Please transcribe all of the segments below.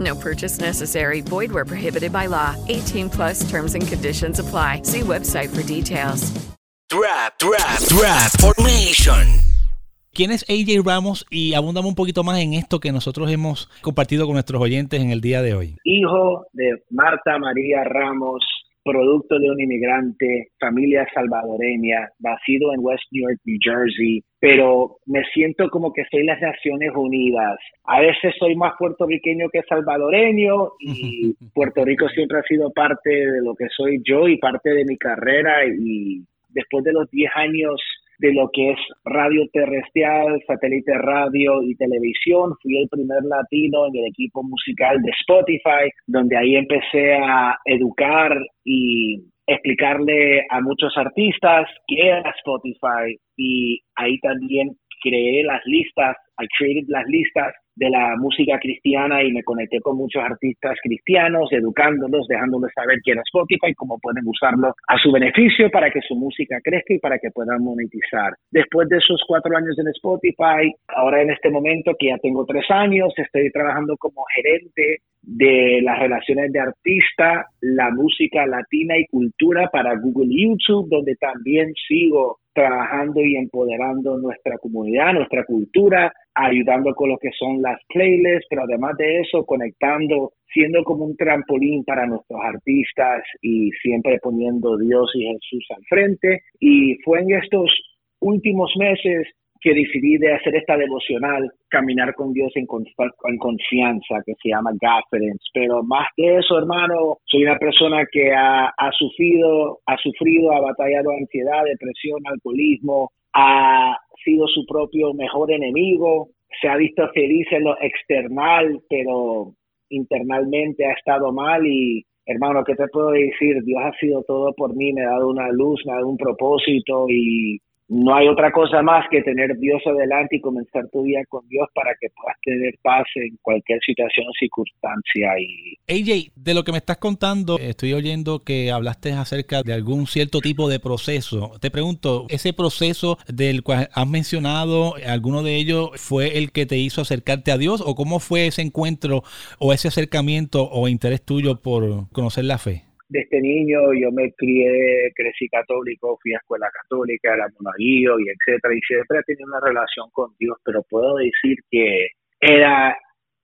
No purchase necessary. Void where prohibited by law. 18 plus terms and conditions apply. See website for details. Trap, trap, trap formation. ¿Quién es AJ Ramos? Y abundamos un poquito más en esto que nosotros hemos compartido con nuestros oyentes en el día de hoy. Hijo de Marta María Ramos, producto de un inmigrante, familia salvadoreña, nacido en West New York, New Jersey, pero me siento como que soy las Naciones Unidas. A veces soy más puertorriqueño que salvadoreño y Puerto Rico siempre ha sido parte de lo que soy yo y parte de mi carrera y después de los 10 años de lo que es radio terrestrial, satélite radio y televisión. Fui el primer latino en el equipo musical de Spotify, donde ahí empecé a educar y explicarle a muchos artistas qué era Spotify y ahí también creé las listas, I created las listas de la música cristiana y me conecté con muchos artistas cristianos, educándolos, dejándoles saber quién es Spotify, cómo pueden usarlo a su beneficio para que su música crezca y para que puedan monetizar. Después de esos cuatro años en Spotify, ahora en este momento que ya tengo tres años, estoy trabajando como gerente de las relaciones de artista, la música latina y cultura para Google YouTube, donde también sigo trabajando y empoderando nuestra comunidad, nuestra cultura, ayudando con lo que son las playlists, pero además de eso, conectando, siendo como un trampolín para nuestros artistas y siempre poniendo Dios y Jesús al frente. Y fue en estos últimos meses que decidí de hacer esta devocional, caminar con Dios en, confianza, que se llama Gafference. Pero más que eso, hermano, soy una persona que ha, ha sufrido, ha sufrido, ha batallado ansiedad, depresión, alcoholismo, ha sido su propio mejor enemigo, se ha visto feliz en lo external, pero internamente ha estado mal y hermano, ¿qué te puedo decir? Dios ha sido todo por mí, me ha dado una luz, me ha dado un propósito y no hay otra cosa más que tener Dios adelante y comenzar tu día con Dios para que puedas tener paz en cualquier situación o circunstancia. Y... AJ, de lo que me estás contando, estoy oyendo que hablaste acerca de algún cierto tipo de proceso. Te pregunto, ¿ese proceso del cual has mencionado, alguno de ellos fue el que te hizo acercarte a Dios o cómo fue ese encuentro o ese acercamiento o interés tuyo por conocer la fe? Desde niño yo me crié, crecí católico, fui a escuela católica, era monaguillo y etcétera, y siempre tenido una relación con Dios, pero puedo decir que era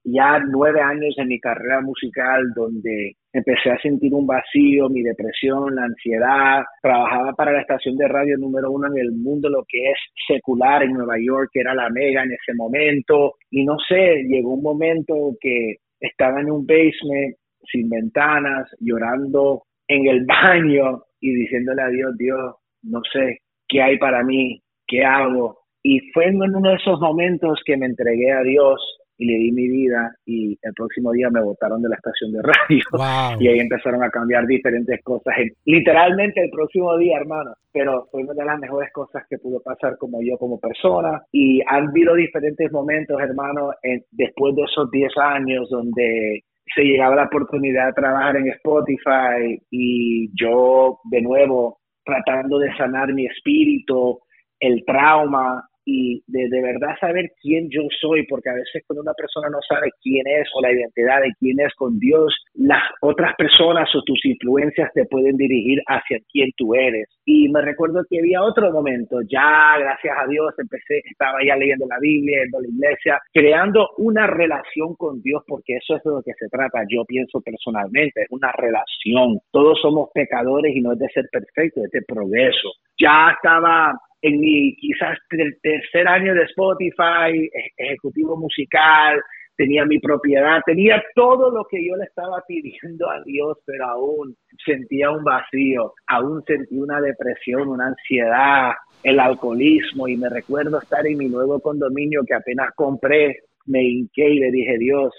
ya nueve años en mi carrera musical donde empecé a sentir un vacío, mi depresión, la ansiedad. Trabajaba para la estación de radio número uno en el mundo, lo que es secular en Nueva York, que era la mega en ese momento. Y no sé, llegó un momento que estaba en un basement sin ventanas, llorando en el baño y diciéndole a Dios, Dios, no sé qué hay para mí, qué hago. Y fue en uno de esos momentos que me entregué a Dios y le di mi vida y el próximo día me botaron de la estación de radio y ahí empezaron a cambiar diferentes cosas. Literalmente el próximo día, hermano, pero fue una de las mejores cosas que pudo pasar como yo como persona y han habido diferentes momentos, hermano, después de esos 10 años donde se llegaba la oportunidad de trabajar en Spotify y yo de nuevo tratando de sanar mi espíritu, el trauma y de, de, verdad saber quién yo soy, porque a veces cuando una persona no sabe quién es o la identidad de quién es con Dios, las otras personas o tus influencias te pueden dirigir hacia quién tú eres. Y me recuerdo que había otro momento, ya gracias a Dios empecé, estaba ya leyendo la Biblia, yendo a la iglesia, creando una relación con Dios, porque eso es de lo que se trata, yo pienso personalmente, es una relación. Todos somos pecadores y no es de ser perfecto, es de progreso. Ya estaba en mi quizás el tercer año de Spotify, ejecutivo musical, tenía mi propiedad, tenía todo lo que yo le estaba pidiendo a Dios, pero aún sentía un vacío, aún sentía una depresión, una ansiedad, el alcoholismo y me recuerdo estar en mi nuevo condominio que apenas compré, me hinqué y le dije, Dios,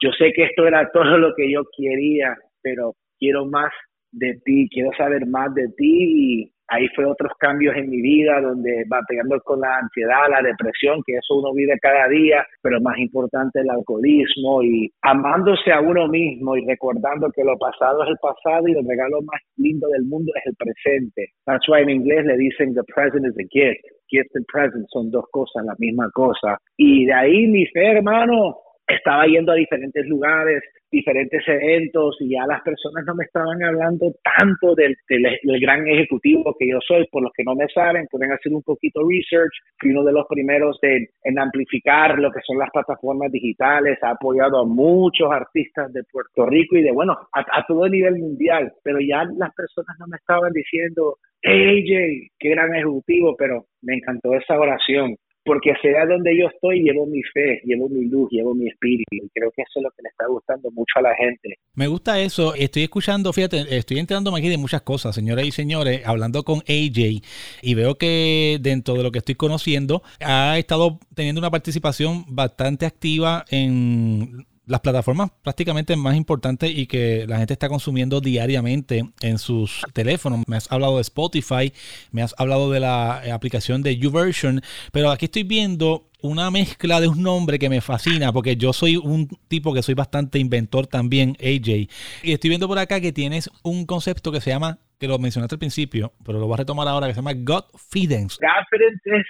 yo sé que esto era todo lo que yo quería, pero quiero más de ti, quiero saber más de ti y ahí fue otros cambios en mi vida donde va pegando con la ansiedad, la depresión, que eso uno vive cada día, pero más importante el alcoholismo y amándose a uno mismo y recordando que lo pasado es el pasado y el regalo más lindo del mundo es el presente. That's why en inglés le dicen the present is a gift. Gift and present son dos cosas, la misma cosa. Y de ahí mi fe, hermano, estaba yendo a diferentes lugares, diferentes eventos y ya las personas no me estaban hablando tanto del, del, gran ejecutivo que yo soy. Por los que no me saben, pueden hacer un poquito research. Fui uno de los primeros en amplificar lo que son las plataformas digitales. Ha apoyado a muchos artistas de Puerto Rico y de, bueno, a, a todo nivel mundial. Pero ya las personas no me estaban diciendo, hey AJ, qué gran ejecutivo, pero me encantó esa oración porque sea donde yo estoy, llevo mi fe, llevo mi luz, llevo mi espíritu. Y creo que eso es lo que le está gustando mucho a la gente. Me gusta eso. Estoy escuchando, fíjate, estoy enterándome aquí de muchas cosas, señoras y señores, hablando con AJ y veo que dentro de lo que estoy conociendo, ha estado teniendo una participación bastante activa en las plataformas prácticamente más importantes y que la gente está consumiendo diariamente en sus teléfonos. Me has hablado de Spotify, me has hablado de la aplicación de YouVersion, pero aquí estoy viendo una mezcla de un nombre que me fascina, porque yo soy un tipo que soy bastante inventor también, AJ. Y estoy viendo por acá que tienes un concepto que se llama, que lo mencionaste al principio, pero lo voy a retomar ahora, que se llama Godfidence. Godfidence es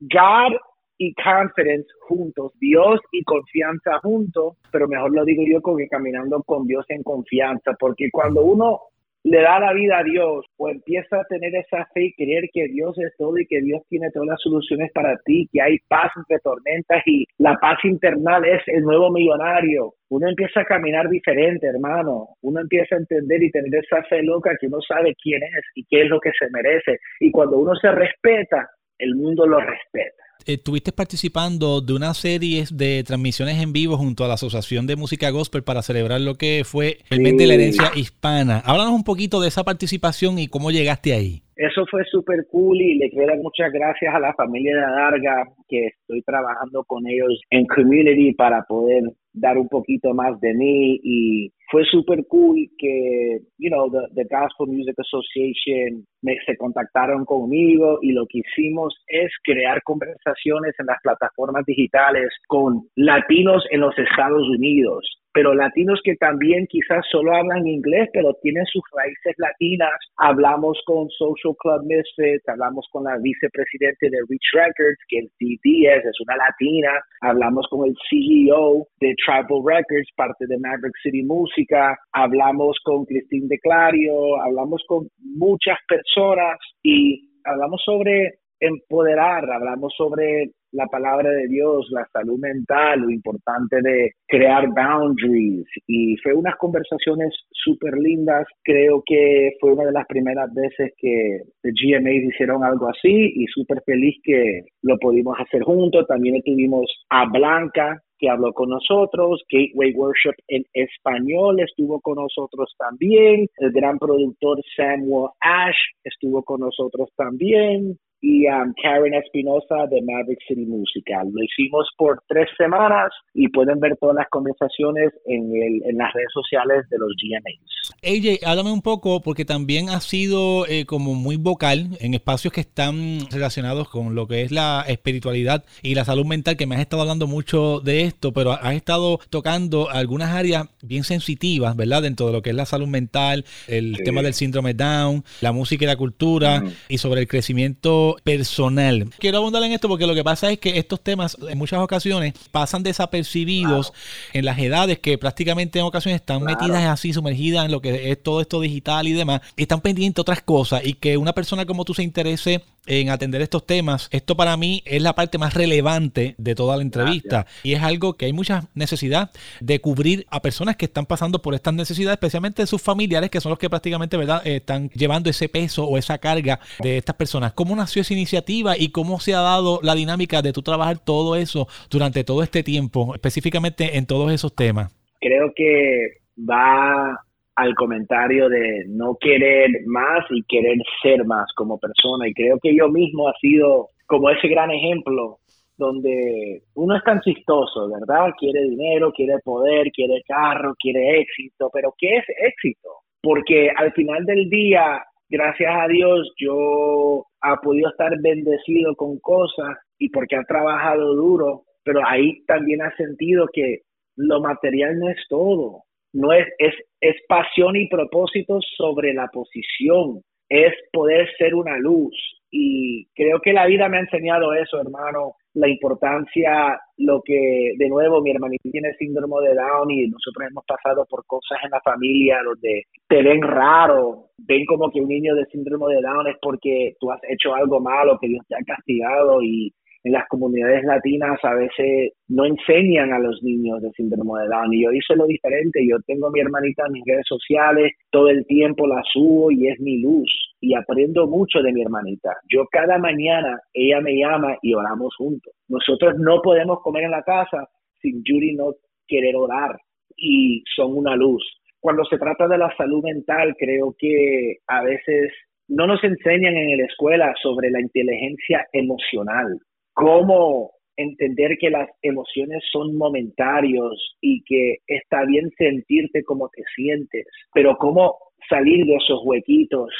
God y confidence juntos, Dios y confianza juntos, pero mejor lo digo yo que caminando con Dios en confianza, porque cuando uno le da la vida a Dios o empieza a tener esa fe y creer que Dios es todo y que Dios tiene todas las soluciones para ti, que hay paz entre tormentas y la paz internal es el nuevo millonario. Uno empieza a caminar diferente, hermano. Uno empieza a entender y tener esa fe loca que uno sabe quién es y qué es lo que se merece. Y cuando uno se respeta, el mundo lo respeta. Estuviste participando de una serie de transmisiones en vivo junto a la Asociación de Música Gospel para celebrar lo que fue el mes de la herencia hispana. Háblanos un poquito de esa participación y cómo llegaste ahí. Eso fue súper cool y le quiero dar muchas gracias a la familia de Adarga que estoy trabajando con ellos en community para poder dar un poquito más de mí y fue súper cool que, you know, the, the Gospel Music Association me, se contactaron conmigo y lo que hicimos es crear conversaciones en las plataformas digitales con latinos en los Estados Unidos pero latinos que también quizás solo hablan inglés, pero tienen sus raíces latinas. Hablamos con Social Club Misfits, hablamos con la vicepresidente de Reach Records, que el CD es, es una latina. Hablamos con el CEO de Tribal Records, parte de Maverick City Música. Hablamos con Christine de Clario, hablamos con muchas personas y hablamos sobre empoderar, hablamos sobre la palabra de Dios, la salud mental, lo importante de crear boundaries. Y fue unas conversaciones súper lindas. Creo que fue una de las primeras veces que de GMA hicieron algo así y súper feliz que lo pudimos hacer juntos. También tuvimos a Blanca, que habló con nosotros, Gateway Worship en español estuvo con nosotros también, el gran productor Samuel Ash estuvo con nosotros también, y um, Karen Espinosa de Maverick City Musical. Lo hicimos por tres semanas y pueden ver todas las conversaciones en, el, en las redes sociales de los GMAs. AJ, háblame un poco porque también has sido eh, como muy vocal en espacios que están relacionados con lo que es la espiritualidad y la salud mental, que me has estado hablando mucho de esto, pero has estado tocando algunas áreas bien sensitivas, ¿verdad? Dentro de lo que es la salud mental, el tema del síndrome Down, la música y la cultura y sobre el crecimiento personal. Quiero abundar en esto porque lo que pasa es que estos temas en muchas ocasiones pasan desapercibidos en las edades que prácticamente en ocasiones están metidas así, sumergidas en lo que es todo esto digital y demás, están pendientes de otras cosas y que una persona como tú se interese en atender estos temas, esto para mí es la parte más relevante de toda la entrevista y es algo que hay mucha necesidad de cubrir a personas que están pasando por estas necesidades, especialmente de sus familiares que son los que prácticamente ¿verdad? están llevando ese peso o esa carga de estas personas. ¿Cómo nació esa iniciativa y cómo se ha dado la dinámica de tú trabajar todo eso durante todo este tiempo, específicamente en todos esos temas? Creo que va al comentario de no querer más y querer ser más como persona. Y creo que yo mismo ha sido como ese gran ejemplo donde uno es tan chistoso, ¿verdad? Quiere dinero, quiere poder, quiere carro, quiere éxito, pero ¿qué es éxito? Porque al final del día, gracias a Dios, yo ha podido estar bendecido con cosas y porque ha trabajado duro, pero ahí también ha sentido que lo material no es todo no es, es, es pasión y propósito sobre la posición, es poder ser una luz. Y creo que la vida me ha enseñado eso, hermano, la importancia, lo que, de nuevo, mi hermanita tiene síndrome de Down y nosotros hemos pasado por cosas en la familia donde te ven raro, ven como que un niño de síndrome de Down es porque tú has hecho algo malo, que Dios te ha castigado y en las comunidades latinas a veces no enseñan a los niños de síndrome de Down y yo hice lo diferente, yo tengo a mi hermanita en mis redes sociales, todo el tiempo la subo y es mi luz y aprendo mucho de mi hermanita. Yo cada mañana ella me llama y oramos juntos. Nosotros no podemos comer en la casa sin Yuri no querer orar y son una luz. Cuando se trata de la salud mental, creo que a veces no nos enseñan en la escuela sobre la inteligencia emocional cómo entender que las emociones son momentarios y que está bien sentirte como te sientes, pero cómo salir de esos huequitos,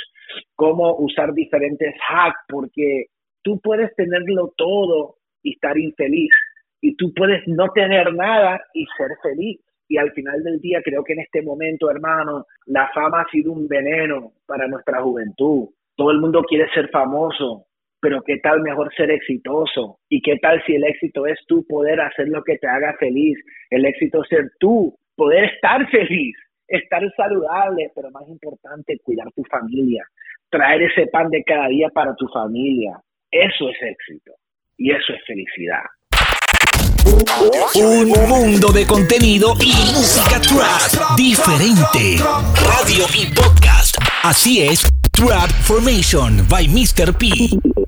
cómo usar diferentes hacks, porque tú puedes tenerlo todo y estar infeliz, y tú puedes no tener nada y ser feliz. Y al final del día creo que en este momento, hermano, la fama ha sido un veneno para nuestra juventud. Todo el mundo quiere ser famoso, pero qué tal mejor ser exitoso y qué tal si el éxito es tú poder hacer lo que te haga feliz, el éxito es ser tú, poder estar feliz, estar saludable, pero más importante, cuidar tu familia, traer ese pan de cada día para tu familia. Eso es éxito y eso es felicidad. Un mundo de contenido y música trap diferente. Radio y podcast. Así es, Trap Formation by Mr. P.